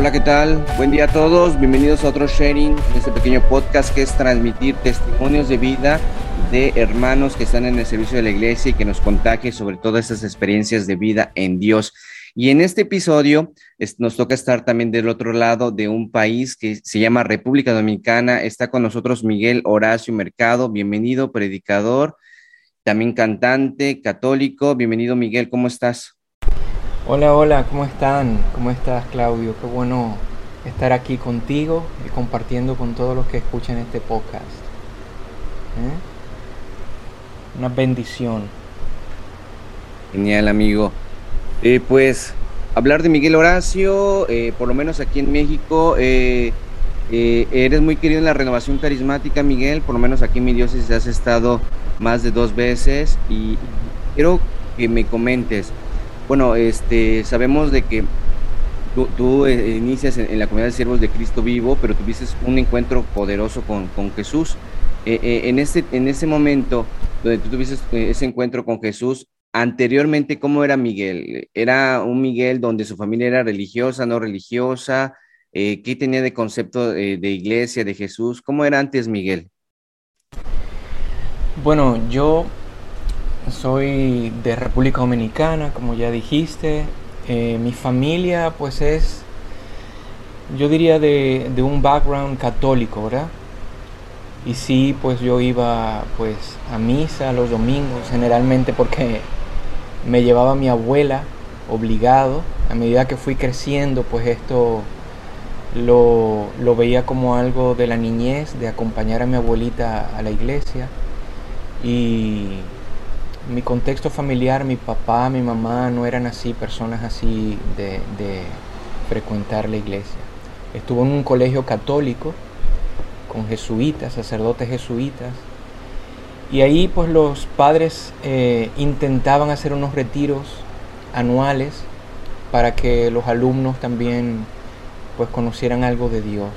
Hola, ¿qué tal? Buen día a todos. Bienvenidos a otro sharing de este pequeño podcast que es transmitir testimonios de vida de hermanos que están en el servicio de la iglesia y que nos contagie sobre todas esas experiencias de vida en Dios. Y en este episodio nos toca estar también del otro lado de un país que se llama República Dominicana. Está con nosotros Miguel Horacio Mercado. Bienvenido, predicador, también cantante, católico. Bienvenido, Miguel. ¿Cómo estás? Hola, hola, ¿cómo están? ¿Cómo estás, Claudio? Qué bueno estar aquí contigo y compartiendo con todos los que escuchan este podcast. ¿Eh? Una bendición. Genial, amigo. Eh, pues hablar de Miguel Horacio, eh, por lo menos aquí en México, eres muy querido en la renovación carismática, Miguel, por lo menos aquí en mi diócesis has estado más de dos veces y quiero que me comentes bueno, este, sabemos de que tú, eh, inicias en, la comunidad de siervos de Cristo vivo, pero tuviste un encuentro poderoso con, Jesús. Eh, eh, en, ese, en ese momento donde tú tuviste ese encuentro con Jesús, anteriormente, ¿cómo era Miguel? ¿Era un Miguel donde su familia era religiosa, no religiosa? ¿Qué tenía de concepto de iglesia, de Jesús? ¿Cómo era antes Miguel? Bueno, yo soy de República Dominicana, como ya dijiste. Eh, mi familia pues es, yo diría de, un background católico, ¿verdad? Y sí, pues yo iba pues a misa los domingos, generalmente porque me llevaba mi abuela obligado. A medida que fui creciendo, pues esto lo, lo veía como algo de la niñez, de acompañar a mi abuelita a la iglesia. Y mi contexto familiar, mi papá, mi mamá no eran así, personas así de, frecuentar la iglesia. Estuvo en un colegio católico con jesuitas, sacerdotes jesuitas, y ahí pues los padres eh, intentaban hacer unos retiros anuales para que los alumnos también pues conocieran algo de Dios.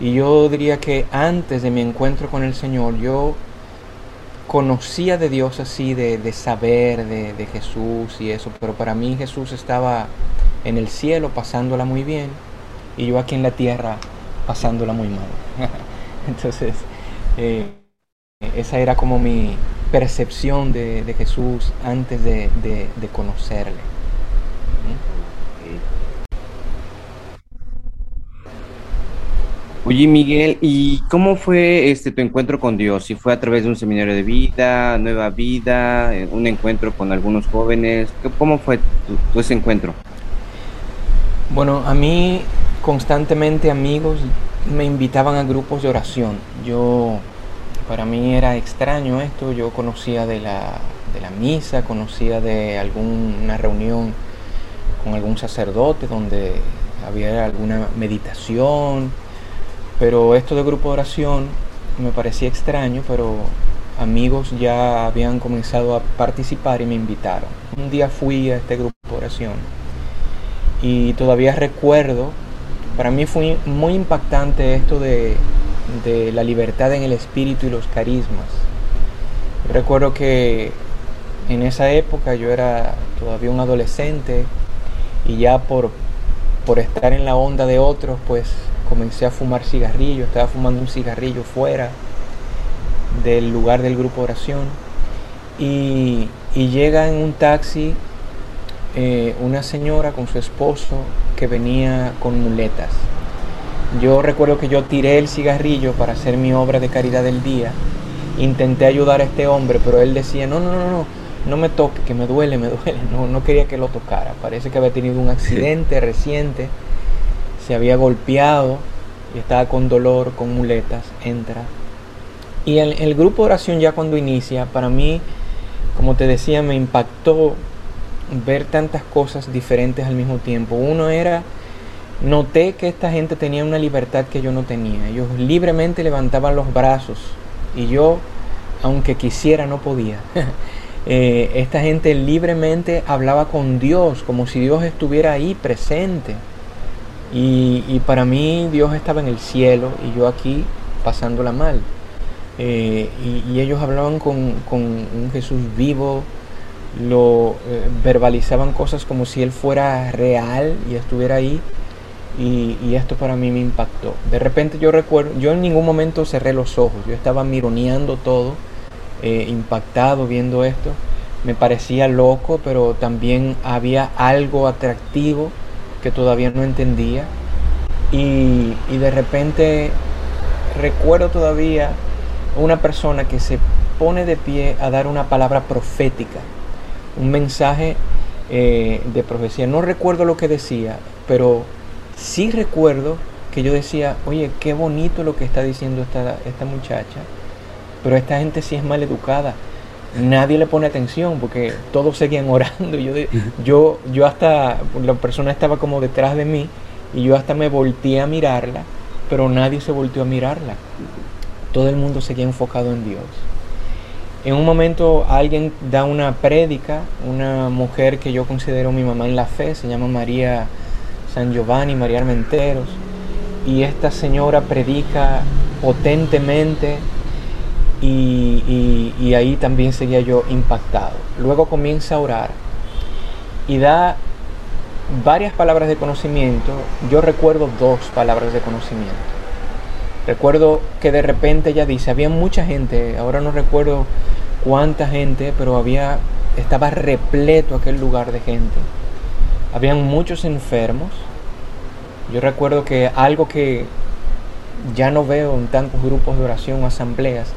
Y yo diría que antes de mi encuentro con el Señor, yo conocía de Dios así, de, saber de, Jesús y eso, pero para mí Jesús estaba en el cielo pasándola muy bien y yo aquí en la tierra pasándola muy mal. Entonces, eh, esa era como mi percepción de, Jesús antes de, conocerle. Oye, Miguel, ¿y cómo fue este tu encuentro con Dios? ¿Si fue a través de un seminario de vida, nueva vida, eh, un encuentro con algunos jóvenes? ¿Cómo fue tu, ese encuentro? Bueno, a mí constantemente amigos me invitaban a grupos de oración. Yo, para mí era extraño esto, yo conocía de la, de la misa, conocía de alguna reunión con algún sacerdote donde había alguna meditación pero esto de grupo de oración me parecía extraño, pero amigos ya habían comenzado a participar y me invitaron. Un día fui a este grupo de oración y todavía recuerdo, para mí fue muy impactante esto de, la libertad en el espíritu y los carismas. Recuerdo que en esa época yo era todavía un adolescente y ya por, por estar en la onda de otros, pues comencé a fumar cigarrillos, estaba fumando un cigarrillo fuera del lugar del grupo de oración y, llega en un taxi eh, una señora con su esposo que venía con muletas. Yo recuerdo que yo tiré el cigarrillo para hacer mi obra de caridad del día. Intenté ayudar a este hombre, pero él decía, no, no, no, no, no me toque, que me duele, me duele. No, no quería que lo tocara. Parece que había tenido un accidente reciente se había golpeado y estaba con dolor, con muletas, entra. Y el, grupo de oración ya cuando inicia, para mí, como te decía, me impactó ver tantas cosas diferentes al mismo tiempo. Uno era, noté que esta gente tenía una libertad que yo no tenía. Ellos libremente levantaban los brazos y yo, aunque quisiera, no podía. Eh, esta gente libremente hablaba con Dios, como si Dios estuviera ahí presente. Y, para mí Dios estaba en el cielo y yo aquí pasándola mal. Eh, y, ellos hablaban con, un Jesús vivo, lo eh, verbalizaban cosas como si Él fuera real y estuviera ahí. Y, esto para mí me impactó. De repente yo recuerdo, yo en ningún momento cerré los ojos, yo estaba mironeando todo, eh, impactado viendo esto. Me parecía loco, pero también había algo atractivo que todavía no entendía. Y, y de repente recuerdo todavía una persona que se pone de pie a dar una palabra profética, un mensaje eh, de profecía. No recuerdo lo que decía, pero sí recuerdo que yo decía, oye, qué bonito lo que está diciendo esta, esta muchacha, pero esta gente sí es mal educada. Nadie le pone atención porque todos seguían orando. Yo, yo, yo hasta, la persona estaba como detrás de mí y yo hasta me volteé a mirarla, pero nadie se volteó a mirarla. Todo el mundo seguía enfocado en Dios. En un momento alguien da una prédica, una mujer que yo considero mi mamá en la fe, se llama María San Giovanni, María Armenteros, y esta señora predica potentemente y, ahí también seguía yo impactado. Luego comienza a orar y da varias palabras de conocimiento. Yo recuerdo dos palabras de conocimiento. Recuerdo que de repente ella dice, había mucha gente, ahora no recuerdo cuánta gente, pero había, estaba repleto aquel lugar de gente. Habían muchos enfermos. Yo recuerdo que algo que ya no veo en tantos grupos de oración o asambleas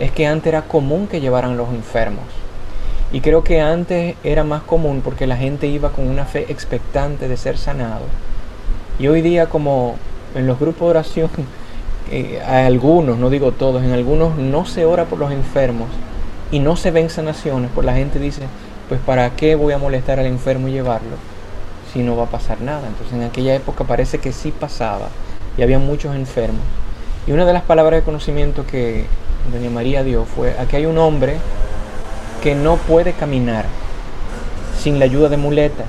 es que antes era común que llevaran los enfermos. Y creo que antes era más común porque la gente iba con una fe expectante de ser sanado. Y hoy día como en los grupos de oración eh, algunos, no digo todos, en algunos no se ora por los enfermos y no se ven sanaciones, pues la gente dice, pues para qué voy a molestar al enfermo y llevarlo si no va a pasar nada. Entonces en aquella época parece que sí pasaba y había muchos enfermos. Y una de las palabras de conocimiento que doña María dio fue, aquí hay un hombre que no puede caminar sin la ayuda de muletas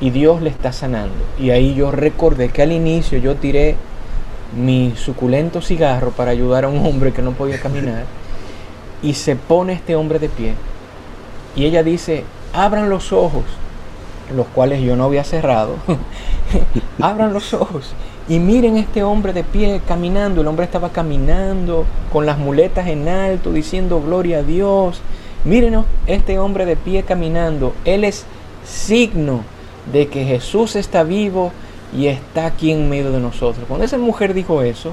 y Dios le está sanando. Y ahí yo recordé que al inicio yo tiré mi suculento cigarro para ayudar a un hombre que no podía caminar. Y se pone este hombre de pie. Y ella dice, abran los ojos, los cuales yo no había cerrado. abran los ojos. Y miren este hombre de pie caminando. El hombre estaba caminando con las muletas en alto, diciendo gloria a Dios. Miren este hombre de pie caminando. Él es signo de que Jesús está vivo y está aquí en medio de nosotros. Cuando esa mujer dijo eso,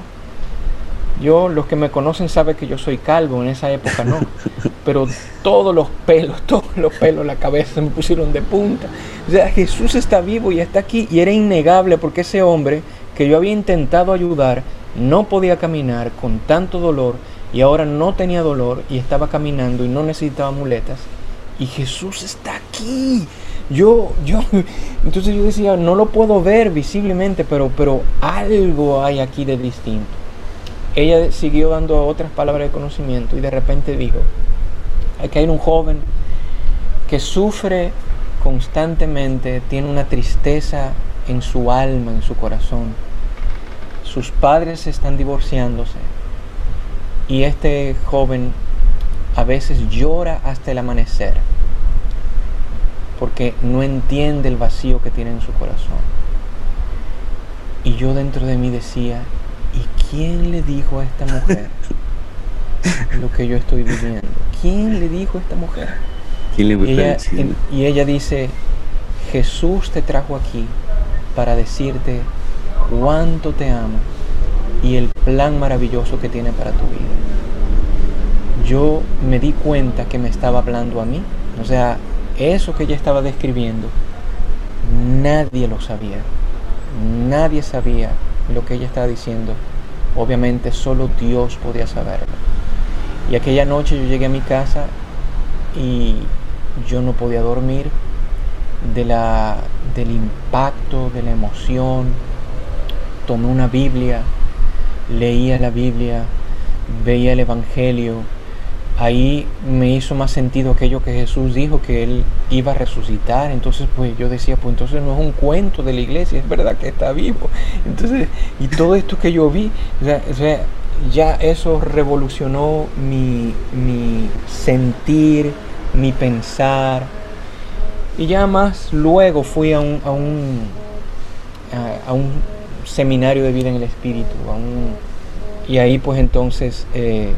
yo, los que me conocen saben que yo soy calvo, en esa época no, pero todos los pelos, todos los pelos, la cabeza me pusieron de punta. O sea, Jesús está vivo y está aquí y era innegable porque ese hombre que yo había intentado ayudar no podía caminar con tanto dolor y ahora no tenía dolor y estaba caminando y no necesitaba muletas. Y Jesús está aquí. Yo, yo, entonces yo decía, no lo puedo ver visiblemente, pero, pero algo hay aquí de distinto. Ella siguió dando otras palabras de conocimiento y de repente dijo, aquí hay un joven que sufre constantemente, tiene una tristeza en su alma, en su corazón. Sus padres están divorciándose y este joven a veces llora hasta el amanecer porque no entiende el vacío que tiene en su corazón. Y yo dentro de mí decía, ¿y quién le dijo a esta mujer lo que yo estoy viviendo? ¿Quién le dijo a esta mujer? ¿Quién le y, ella, y ella dice, Jesús te trajo aquí para decirte cuánto te ama y el plan maravilloso que tiene para tu vida. Yo me di cuenta que me estaba hablando a mí, o sea, eso que ella estaba describiendo, nadie lo sabía. Nadie sabía lo que ella estaba diciendo. Obviamente solo Dios podía saberlo. Y aquella noche yo llegué a mi casa y yo no podía dormir de la, del impacto, de la emoción. Tomé una Biblia, leía la Biblia, veía el Evangelio ahí me hizo más sentido aquello que Jesús dijo, que Él iba a resucitar. Entonces, pues yo decía, pues entonces no es un cuento de la iglesia, es verdad que está vivo. Entonces, y todo esto que yo vi, o sea, ya eso revolucionó mi, mi sentir, mi pensar. Y ya más luego fui a un, a un, a, un seminario de vida en el Espíritu. y ahí pues entonces eh,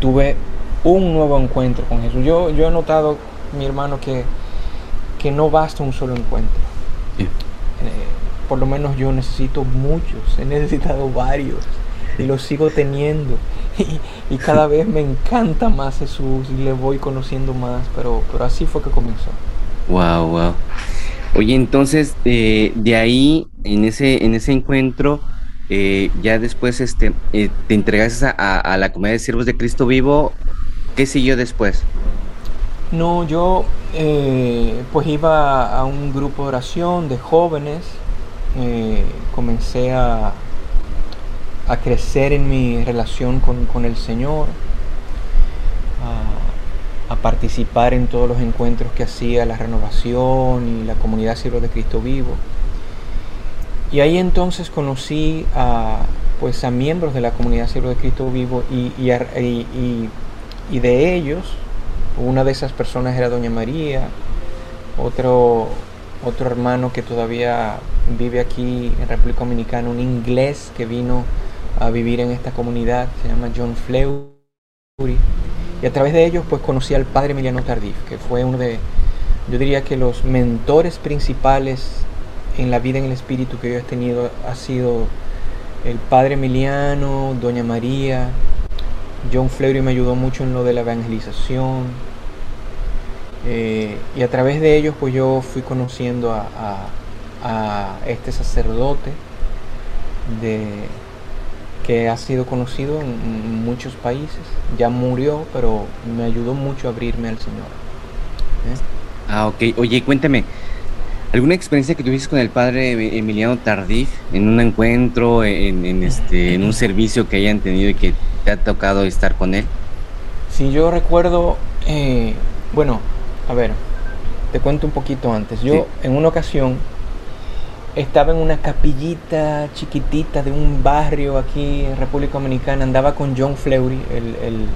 tuve un nuevo encuentro con Jesús. Yo, yo he notado, mi hermano, que, que no basta un solo encuentro. Eh, por lo menos yo necesito muchos, he necesitado varios y los sigo teniendo. Y, cada vez me encanta más Jesús y le voy conociendo más, pero, pero así fue que comenzó. Wow, wow. Oye, entonces eh, de ahí, en ese, en ese encuentro, eh, ya después este, eh, te entregaste a, la comunidad de siervos de Cristo vivo. ¿Qué siguió después? No, yo pues iba a un grupo de oración de jóvenes. comencé a, a crecer en mi relación con, el Señor, a, participar en todos los encuentros que hacía la renovación y la comunidad Siervo de Cristo Vivo. Y ahí entonces conocí a, pues, a miembros de la comunidad Siervo de Cristo Vivo y, y, de ellos, una de esas personas era Doña María, otro, otro hermano que todavía vive aquí en República Dominicana, un inglés que vino a vivir en esta comunidad, se llama John Fleury. Y a través de ellos pues conocí al padre Emiliano Tardif, que fue uno de, yo diría que los mentores principales en la vida en el espíritu que yo he tenido ha sido el padre Emiliano, doña María, John Fleury me ayudó mucho en lo de la evangelización. Eh, y a través de ellos pues yo fui conociendo a, a este sacerdote de, que ha sido conocido en, muchos países. Ya murió, pero me ayudó mucho a abrirme al Señor. ¿Eh? Ah, ok. Oye, cuéntame, ¿alguna experiencia que tuviste con el padre Emiliano Tardif en un encuentro, en, este, en un servicio que hayan tenido y que te ha tocado estar con él? Sí, yo recuerdo, eh, bueno, a ver, te cuento un poquito antes. Yo en una ocasión estaba en una capillita chiquitita de un barrio aquí en República Dominicana, andaba con John Fleury, el,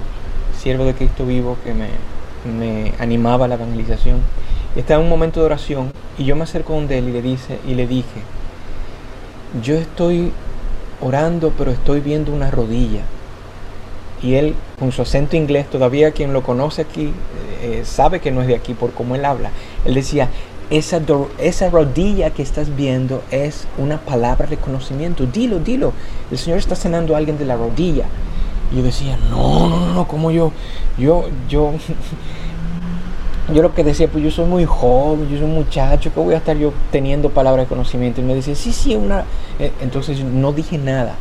siervo de Cristo vivo que me, animaba a la evangelización. estaba en un momento de oración y yo me acerco donde él y le, dice, y le dije, yo estoy orando pero estoy viendo una rodilla. Y él, con su acento inglés, todavía quien lo conoce aquí eh, sabe que no es de aquí por cómo él habla. Él decía, esa, esa rodilla que estás viendo es una palabra de conocimiento. Dilo, dilo. El Señor está sanando a alguien de la rodilla. Y yo decía, no, no, no, como yo, yo, yo, yo lo que decía, pues yo soy muy joven, yo soy un muchacho, que voy a estar yo teniendo palabra de conocimiento? Y me decía, sí, sí, una... Eh, entonces no dije nada.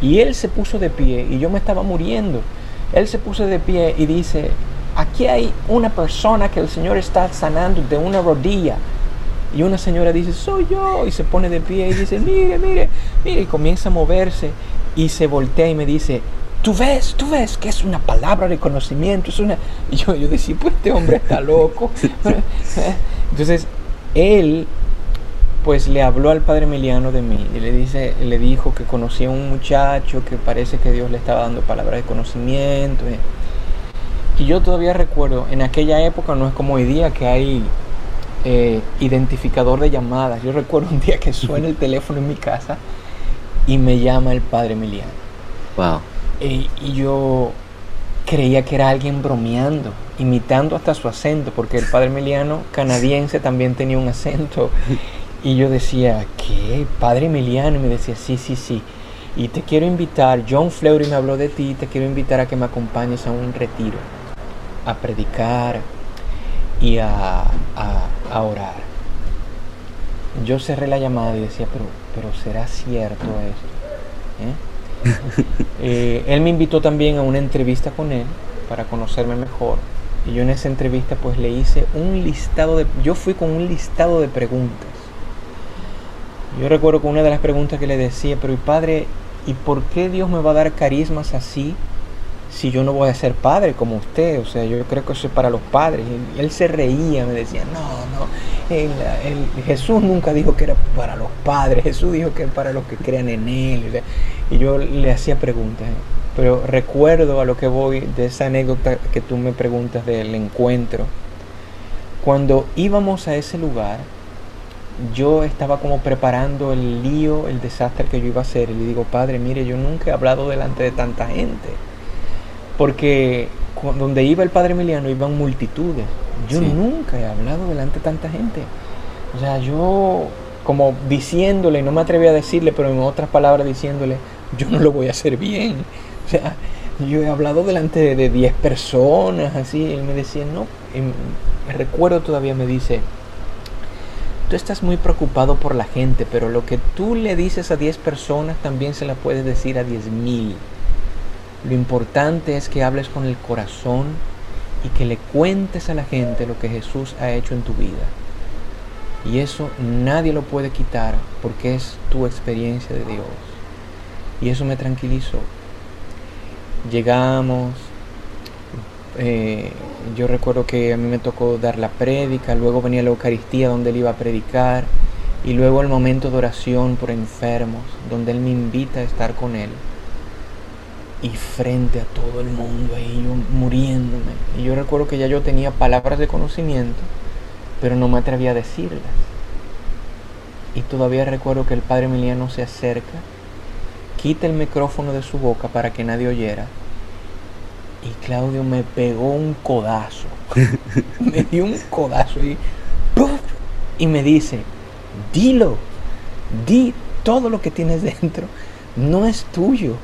Y él se puso de pie y yo me estaba muriendo. Él se puso de pie y dice, aquí hay una persona que el Señor está sanando de una rodilla. Y una señora dice, soy yo, y se pone de pie y dice, mire, mire, mire, y comienza a moverse y se voltea y me dice, tú ves, tú ves que es una palabra de conocimiento, es una... Y yo, yo decía, pues este hombre está loco. Entonces, él pues le habló al padre Emiliano de mí y le, dice, le dijo que conocía a un muchacho que parece que Dios le estaba dando palabras de conocimiento. Y yo todavía recuerdo, en aquella época no es como hoy día que hay eh, identificador de llamadas. Yo recuerdo un día que suena el teléfono en mi casa y me llama el padre Emiliano. Wow. y yo creía que era alguien bromeando, imitando hasta su acento, porque el padre Emiliano canadiense también tenía un acento. Y yo decía, ¿qué? Padre Emiliano. Y me decía, sí, sí, sí. Y te quiero invitar, John Fleury me habló de ti, te quiero invitar a que me acompañes a un retiro a predicar y a, orar. Yo cerré la llamada y decía, pero, pero ¿será cierto esto? ¿Eh? Eh, él me invitó también a una entrevista con él para conocerme mejor. Y yo en esa entrevista pues le hice un listado de... Yo fui con un listado de preguntas. Yo recuerdo que una de las preguntas que le decía, pero padre, ¿y por qué Dios me va a dar carismas así si yo no voy a ser padre como usted? O sea, yo creo que eso es para los padres. Él se reía, me decía, no, no, Jesús nunca dijo que era para los padres, Jesús dijo que era para los que crean en Él. y yo le hacía preguntas. Pero recuerdo a lo que voy de esa anécdota que tú me preguntas del encuentro. Cuando íbamos a ese lugar, yo estaba como preparando el lío, el desastre que yo iba a hacer. Y le digo, padre, mire, yo nunca he hablado delante de tanta gente. Porque donde iba el padre Emiliano iban multitudes. Yo nunca he hablado delante de tanta gente. O sea, yo como diciéndole, no me atreví a decirle, pero en otras palabras diciéndole, yo no lo voy a hacer bien. O sea, yo he hablado delante de 10 personas, así, él me decía, no, me recuerdo todavía, me dice, tú estás muy preocupado por la gente, pero lo que tú le dices a 10 personas también se la puedes decir a 10 mil. Lo importante es que hables con el corazón y que le cuentes a la gente lo que Jesús ha hecho en tu vida. Y eso nadie lo puede quitar porque es tu experiencia de Dios. Y eso me tranquilizó. Llegamos, eh, yo recuerdo que a mí me tocó dar la prédica, luego venía la Eucaristía donde él iba a predicar y luego el momento de oración por enfermos, donde él me invita a estar con él. Y frente a todo el mundo ahí yo muriéndome. Y yo recuerdo que ya yo tenía palabras de conocimiento, pero no me atrevía a decirlas. Y todavía recuerdo que el padre Emiliano se acerca, quita el micrófono de su boca para que nadie oyera. Y Claudio me pegó un codazo. me dio un codazo y, y me dice, dilo, di todo lo que tienes dentro. No es tuyo.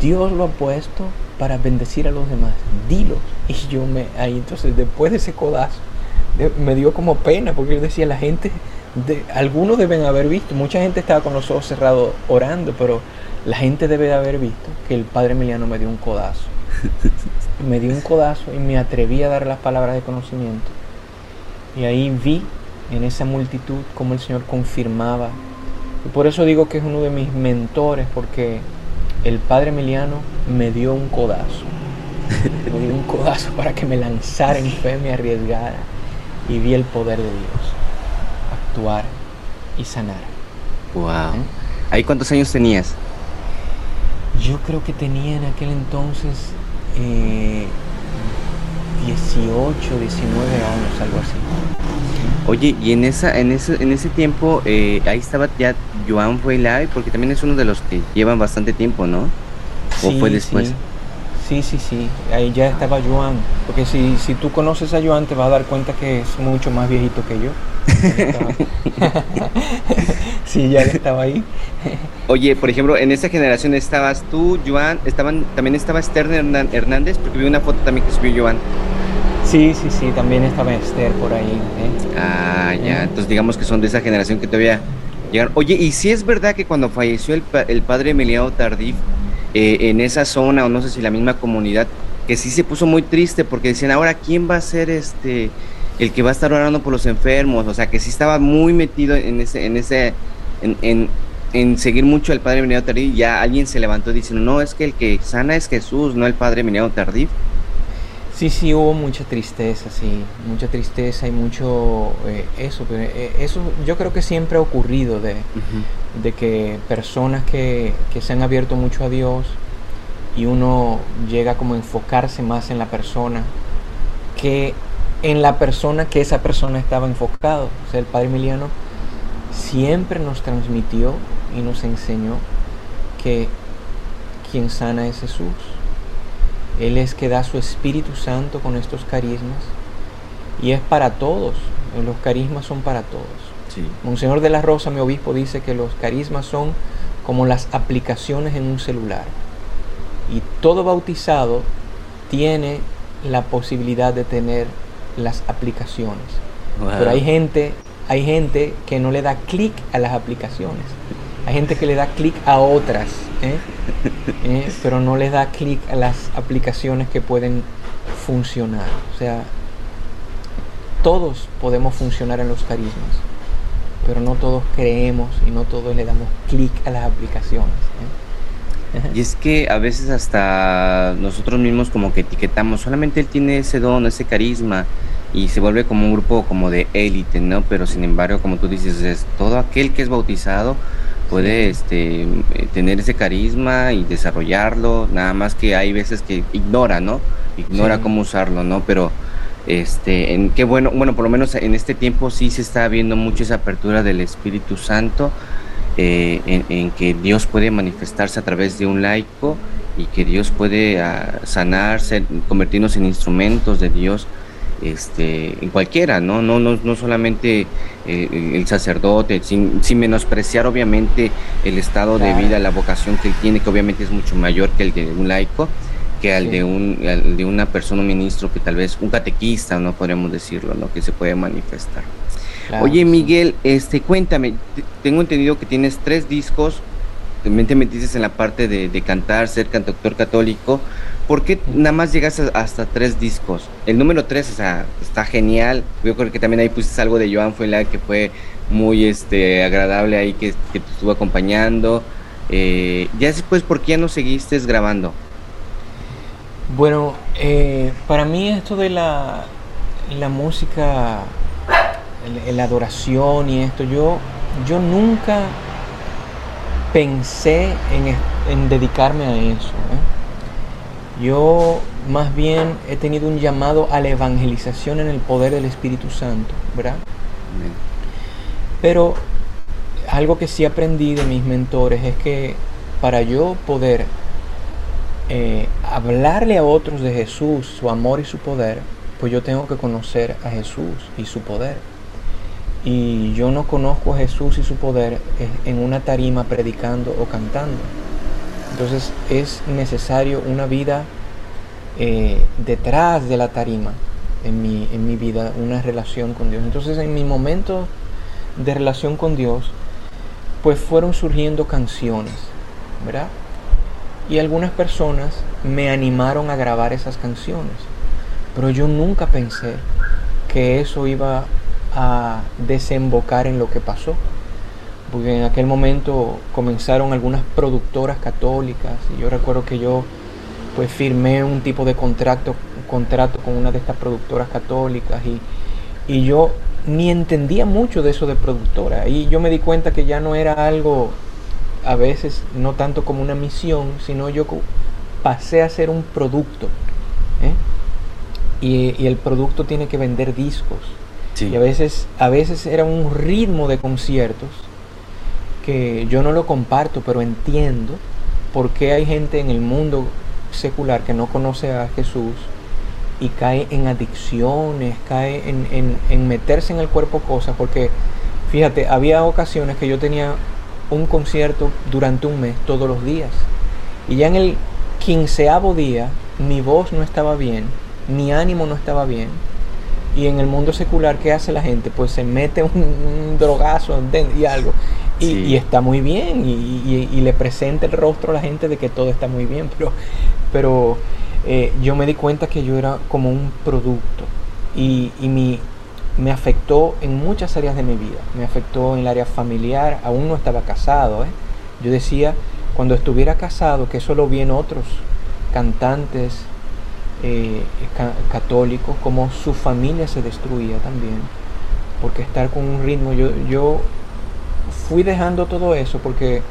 Dios lo ha puesto para bendecir a los demás. Dilo. Y yo me, ahí entonces después de ese codazo, me dio como pena porque yo decía, la gente, de, algunos deben haber visto, mucha gente estaba con los ojos cerrados orando, pero la gente debe de haber visto que el padre Emiliano me dio un codazo. me dio un codazo y me atreví a dar las palabras de conocimiento. Y ahí vi en esa multitud cómo el Señor confirmaba. Y por eso digo que es uno de mis mentores, porque el padre Emiliano me dio un codazo. me dio un codazo para que me lanzara en fe, me arriesgara y vi el poder de Dios actuar y sanar. Wow. ¿Eh? ¿Ahí cuántos años tenías? Yo creo que tenía en aquel entonces eh, 18, 19 años, algo así. Oye, y en esa, en ese, en ese tiempo, eh, ahí estaba ya Joan fue live, porque también es uno de los que llevan bastante tiempo, ¿no? ¿O fue después? Sí. sí, sí, Ahí ya estaba Joan. Porque si, si tú conoces a Joan, te vas a dar cuenta que es mucho más viejito que yo. sí, ya estaba ahí. Oye, por ejemplo, en esa generación estabas tú, Joan, estaban, también estaba Esther Hernández, porque vi una foto también que subió Joan. Sí, sí, sí, también estaba Esther por ahí. ¿eh? Ah, ya, entonces digamos que son de esa generación que todavía Oye, ¿y si es verdad que cuando falleció el, el padre Emiliano Tardif, eh, en esa zona, o no sé si la misma comunidad, que sí se puso muy triste porque decían, ahora, ¿quién va a ser este el que va a estar orando por los enfermos? O sea, que sí estaba muy metido en ese, en ese, en, en, seguir mucho al padre Emiliano Tardif, ya alguien se levantó diciendo, no, es que el que sana es Jesús, no el padre Emiliano Tardif. Sí, sí, hubo mucha tristeza, sí, mucha tristeza y mucho eh, eso, eh, eso yo creo que siempre ha ocurrido de, de que personas que, que, se han abierto mucho a Dios y uno llega como a enfocarse más en la persona que en la persona que esa persona estaba enfocado. O sea, el Padre Emiliano siempre nos transmitió y nos enseñó que quien sana es Jesús él es que da su Espíritu Santo con estos carismas y es para todos. Los carismas son para todos. Monseñor de la Rosa, mi obispo, dice que los carismas son como las aplicaciones en un celular. Y todo bautizado tiene la posibilidad de tener las aplicaciones. Pero hay gente, hay gente que no le da clic a las aplicaciones. Hay gente que le da clic a otras, ¿eh? ¿Eh? pero no le da clic a las aplicaciones que pueden funcionar. O sea, todos podemos funcionar en los carismas, pero no todos creemos y no todos le damos clic a las aplicaciones. ¿eh? Y es que a veces hasta nosotros mismos como que etiquetamos, solamente él tiene ese don, ese carisma, y se vuelve como un grupo como de élite, ¿no? Pero sin embargo, como tú dices, es todo aquel que es bautizado puede este, tener ese carisma y desarrollarlo, nada más que hay veces que ignora, ¿no? Ignora cómo usarlo, ¿no? Pero Este, en qué bueno, bueno, por lo menos en este tiempo sí se está viendo mucho esa apertura del Espíritu Santo, eh, en, que Dios puede manifestarse a través de un laico y que Dios puede uh, sanarse, convertirnos en instrumentos de Dios este, en cualquiera, ¿no? No, no, no solamente eh, el sacerdote, sin, menospreciar obviamente el estado de vida, la vocación que él tiene, que obviamente es mucho mayor que el de un laico, que al de un de una persona, un ministro, que tal vez un catequista, no podríamos decirlo, ¿no? Que se puede manifestar. Oye, Miguel, este, cuéntame, tengo entendido que tienes tres discos, también te metiste en la parte de, de cantar, ser cantautor católico, ¿Por qué nada más llegas hasta tres discos? El número tres, o sea, está genial. Yo creo que también ahí pusiste algo de Joan Fuela que fue muy este, agradable ahí, que, te estuvo acompañando. Eh, ya después, ¿por qué no seguiste grabando? Bueno, eh, para mí esto de la, la música, la adoración y esto, yo, yo nunca pensé en, en dedicarme a eso. ¿eh? Yo más bien he tenido un llamado a la evangelización en el poder del Espíritu Santo, ¿verdad? Pero algo que sí aprendí de mis mentores es que para yo poder eh, hablarle a otros de Jesús, su amor y su poder, pues yo tengo que conocer a Jesús y su poder. Y yo no conozco a Jesús y su poder en una tarima predicando o cantando. Entonces es necesario una vida eh, detrás de la tarima en mi, en mi vida, una relación con Dios. Entonces en mi momento de relación con Dios, pues fueron surgiendo canciones, ¿verdad? Y algunas personas me animaron a grabar esas canciones, pero yo nunca pensé que eso iba a desembocar en lo que pasó. Porque en aquel momento comenzaron algunas productoras católicas y yo recuerdo que yo pues firmé un tipo de contrato, contrato con una de estas productoras católicas y, y yo ni entendía mucho de eso de productora. Y yo me di cuenta que ya no era algo a veces no tanto como una misión sino yo pasé a ser un producto ¿eh? y, y, el producto tiene que vender discos y a veces a veces era un ritmo de conciertos que yo no lo comparto, pero entiendo por qué hay gente en el mundo secular que no conoce a Jesús y cae en adicciones, cae en, meterse en el cuerpo cosas, porque fíjate, había ocasiones que yo tenía un concierto durante un mes, todos los días, y ya en el quinceavo día mi voz no estaba bien, mi ánimo no estaba bien, y en el mundo secular, ¿qué hace la gente? Pues se mete un, drogazo y algo. Y, está muy bien. Y, le presenta el rostro a la gente de que todo está muy bien. Pero, pero eh, yo me di cuenta que yo era como un producto. Y, mi, me afectó en muchas áreas de mi vida. Me afectó en el área familiar. Aún no estaba casado. ¿eh? Yo decía, cuando estuviera casado, que eso lo vi en otros cantantes, eh, católicos, como su familia se destruía también, porque estar con un ritmo, yo, yo fui dejando todo eso porque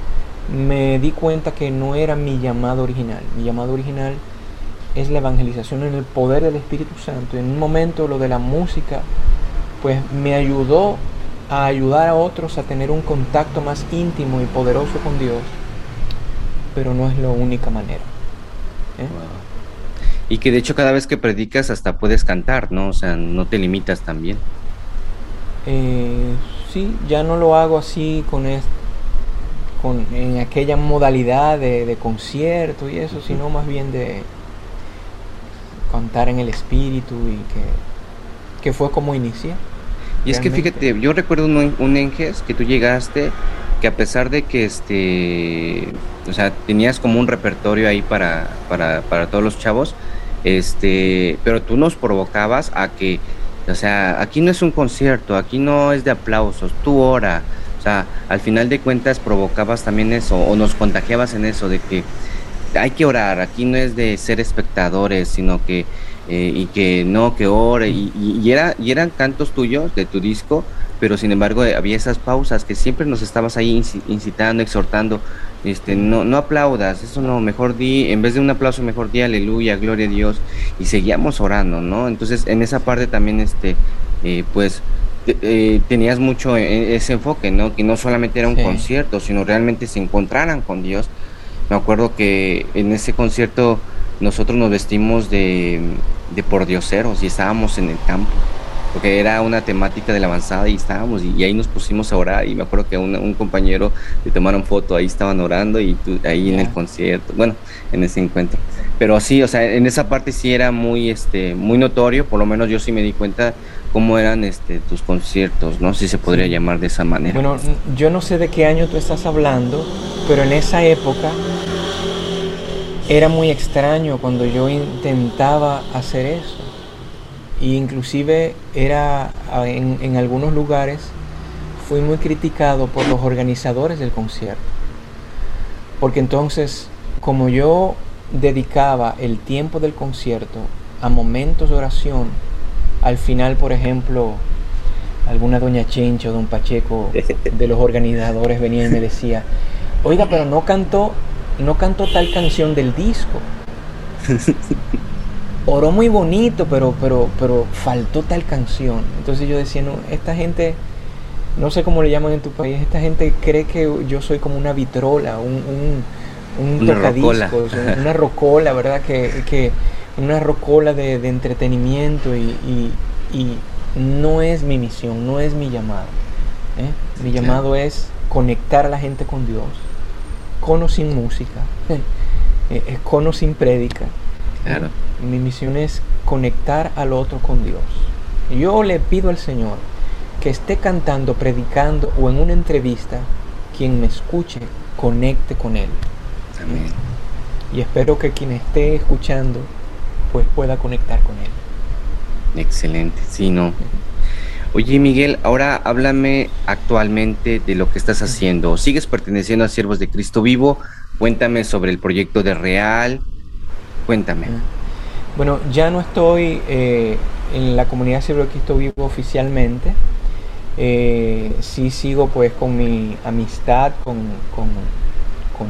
me di cuenta que no era mi llamado original, mi llamado original es la evangelización en el poder del Espíritu Santo. En un momento lo de la música, pues me ayudó a ayudar a otros a tener un contacto más íntimo y poderoso con Dios, pero no es la única manera. ¿eh? Y que de hecho cada vez que predicas hasta puedes cantar, ¿no? O sea, no te limitas también. Eh, sí, ya no lo hago así con, con en aquella modalidad de, concierto y eso, sino más bien de cantar en el espíritu y que, que fue como inicié. Y es que fíjate, yo recuerdo un, un enges que tú llegaste que a pesar de que este, o sea, tenías como un repertorio ahí para, para, para todos los chavos, este, pero tú nos provocabas a que, o sea, aquí no es un concierto, aquí no es de aplausos, tú ora, o sea, al final de cuentas provocabas también eso, o nos contagiabas en eso, de que hay que orar, aquí no es de ser espectadores, sino que eh, y que no, que ora, y, y, era, y eran cantos tuyos de tu disco, pero sin embargo eh, había esas pausas que siempre nos estabas ahí incitando, exhortando, este, no, no aplaudas, eso no, mejor di, en vez de un aplauso, mejor di aleluya, gloria a Dios, y seguíamos orando, ¿no? Entonces, en esa parte también, este, eh, pues, eh, tenías mucho ese enfoque, ¿no? Que no solamente era un concierto, sino realmente se encontraran con Dios. Me acuerdo que en ese concierto nosotros nos vestimos de, de pordioseros y estábamos en el campo porque era una temática de la avanzada y estábamos y, ahí nos pusimos a orar y me acuerdo que un compañero le tomaron foto, ahí estaban orando y ahí en el concierto, bueno, en ese encuentro. Pero sí, o sea, en esa parte sí era muy, este, muy notorio, por lo menos yo sí me di cuenta cómo eran este, tus conciertos, ¿no? Si se podría llamar de esa manera. Bueno, yo no sé de qué año tú estás hablando, pero en esa época era muy extraño cuando yo intentaba hacer eso y inclusive era en, en algunos lugares fui muy criticado por los organizadores del concierto. Porque entonces, como yo dedicaba el tiempo del concierto a momentos de oración, al final, por ejemplo, alguna doña Chincha o don Pacheco de los organizadores venía y me decía, oiga, pero no cantó, no cantó tal canción del disco oró muy bonito, pero, pero, pero faltó tal canción. Entonces yo decía, no, esta gente, no sé cómo le llaman en tu país, esta gente cree que yo soy como una vitrola, un, un, una rocola. una rocola, ¿verdad? Que, que una rocola de, entretenimiento y, y, no es mi misión, no es mi llamado. ¿eh? Mi llamado es conectar a la gente con Dios, con o sin música, eh, con o sin prédica. Claro mi misión es conectar al otro con Dios. Yo le pido al Señor que esté cantando, predicando o en una entrevista, quien me escuche, conecte con Él. Amén. Y espero que quien esté escuchando, pues pueda conectar con Él. Excelente, sí, no. Oye Miguel, ahora háblame actualmente de lo que estás haciendo. ¿Sigues perteneciendo a Siervos de Cristo Vivo? Cuéntame sobre el proyecto de Real. Cuéntame. Bueno, ya no estoy eh, en la comunidad Siervo de Cristo Vivo oficialmente. Eh, sí sigo pues con mi amistad con,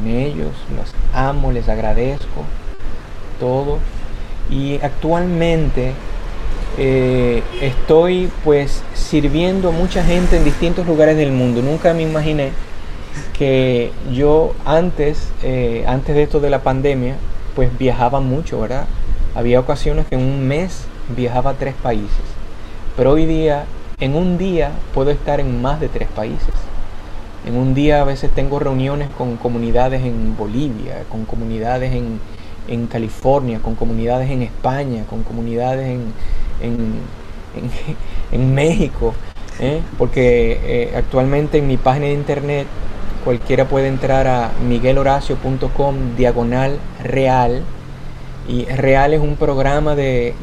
ellos, los amo, les agradezco todo. Y actualmente eh, estoy pues sirviendo a mucha gente en distintos lugares del mundo. Nunca me imaginé que yo antes, antes de esto de la pandemia, pues viajaba mucho, ¿verdad? Había ocasiones que en un mes viajaba a tres países, pero hoy día, en un día, puedo estar en más de tres países. En un día a veces tengo reuniones con comunidades en Bolivia, con comunidades en, California, con comunidades en España, con comunidades en, en, México, ¿eh? porque eh, actualmente en mi página de internet cualquiera puede entrar a miguelhoracio.com diagonal real y Real es un programa de,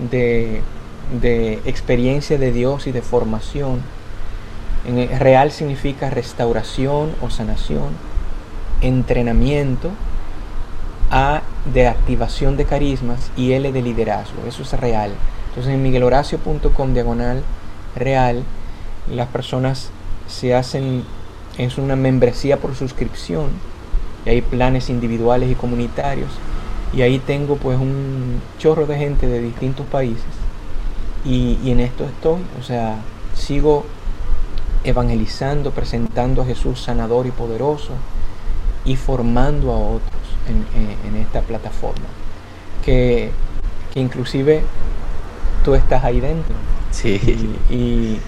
experiencia de Dios y de formación. En real significa restauración o sanación, entrenamiento, A de activación de carismas y L de liderazgo. Eso es real. Entonces en miguelhoracio.com diagonal real, las personas se hacen, es una membresía por suscripción y hay planes individuales y comunitarios y ahí tengo pues un chorro de gente de distintos países. Y, en esto estoy, o sea, sigo evangelizando, presentando a Jesús sanador y poderoso y formando a otros en, esta plataforma. Que, inclusive tú estás ahí dentro. Sí. Y,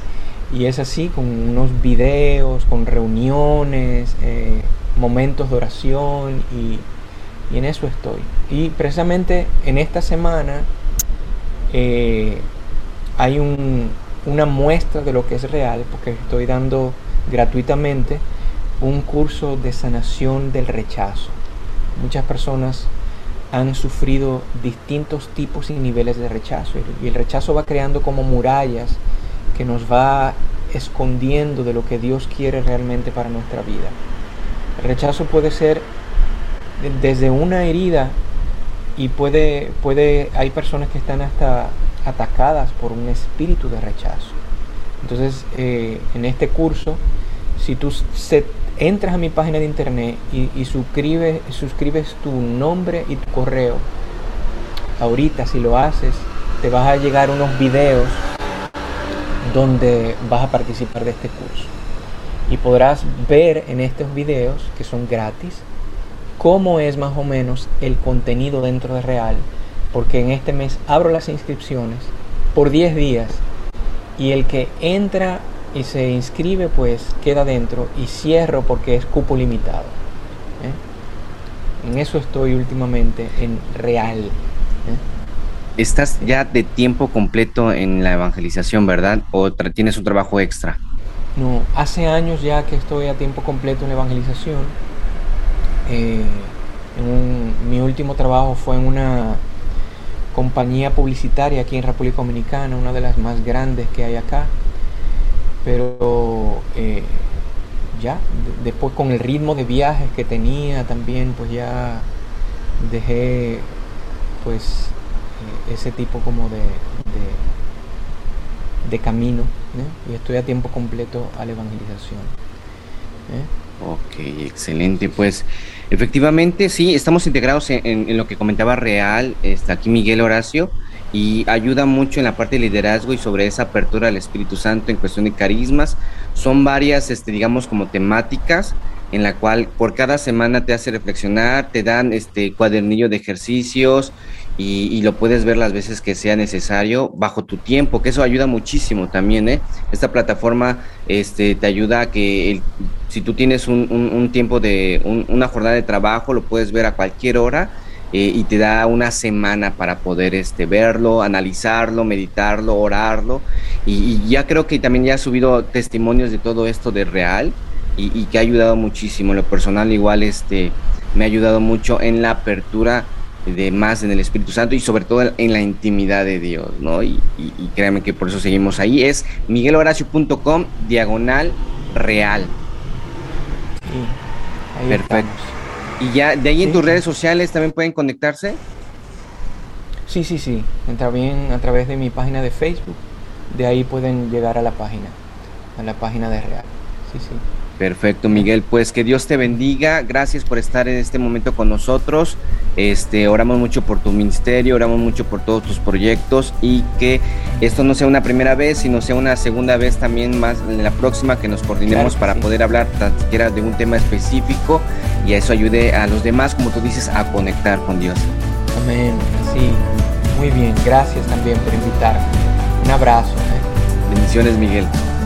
es así, con unos videos, con reuniones, eh, momentos de oración y, y en eso estoy. Y precisamente en esta semana eh, hay una muestra de lo que es real, porque estoy dando gratuitamente un curso de sanación del rechazo. Muchas personas han sufrido distintos tipos y niveles de rechazo y el rechazo va creando como murallas que nos va escondiendo de lo que Dios quiere realmente para nuestra vida. El rechazo puede ser desde una herida y puede, puede, hay personas que están hasta atacadas por un espíritu de rechazo. Entonces, eh, en este curso, si tú entras a mi página de internet y, suscribes, suscribes tu nombre y tu correo, ahorita si lo haces, te vas a llegar unos videos donde vas a participar de este curso. Y podrás ver en estos videos, que son gratis, cómo es más o menos el contenido dentro de Real, porque en este mes abro las inscripciones por 10 días y el que entra y se inscribe pues queda dentro y cierro porque es cupo limitado. ¿eh? En eso estoy últimamente en Real. ¿eh? Estás ya de tiempo completo en la evangelización, ¿verdad? ¿O tienes un trabajo extra? No, hace años ya que estoy a tiempo completo en la evangelización. Eh, mi último trabajo fue en una compañía publicitaria aquí en República Dominicana, una de las más grandes que hay acá. Pero eh, ya, después con el ritmo de viajes que tenía también, pues ya dejé pues eh, ese tipo como de, de, camino y estoy a tiempo completo a la evangelización. Ok, excelente. Pues efectivamente sí, estamos integrados en, lo que comentaba Real, está aquí Miguel Horacio, y ayuda mucho en la parte de liderazgo y sobre esa apertura al Espíritu Santo en cuestión de carismas. Son varias, este, digamos, como temáticas en la cual por cada semana te hace reflexionar, te dan este cuadernillo de ejercicios y, lo puedes ver las veces que sea necesario bajo tu tiempo, que eso ayuda muchísimo también, ¿eh? Esta plataforma este, te ayuda a que si tú tienes un, tiempo de una jornada de trabajo, lo puedes ver a cualquier hora eh, y te da una semana para poder este, verlo, analizarlo, meditarlo, orarlo. Y, ya creo que también ya ha subido testimonios de todo esto de real y, y que ha ayudado muchísimo. lo personal igual este, me ha ayudado mucho en la apertura de más en el Espíritu Santo y sobre todo en la intimidad de Dios, ¿no? Y, y, créanme que por eso seguimos ahí. Es miguelhoracio.com diagonal real. Perfecto. Y ya de ahí en tus redes sociales también pueden conectarse. Sí, sí, sí. También a través de mi página de Facebook. De ahí pueden llegar a la página, a la página de Real. Sí, sí. Perfecto, Miguel. Pues que Dios te bendiga. Gracias por estar en este momento con nosotros. Este, oramos mucho por tu ministerio, oramos mucho por todos tus proyectos y que esto no sea una primera vez, sino sea una segunda vez también más en la próxima que nos coordinemos para poder hablar tan siquiera de un tema específico y a eso ayude a los demás, como tú dices, a conectar con Dios. Amén. Sí, muy bien. Gracias también por invitarme. Un abrazo. ¿eh? Bendiciones, Miguel.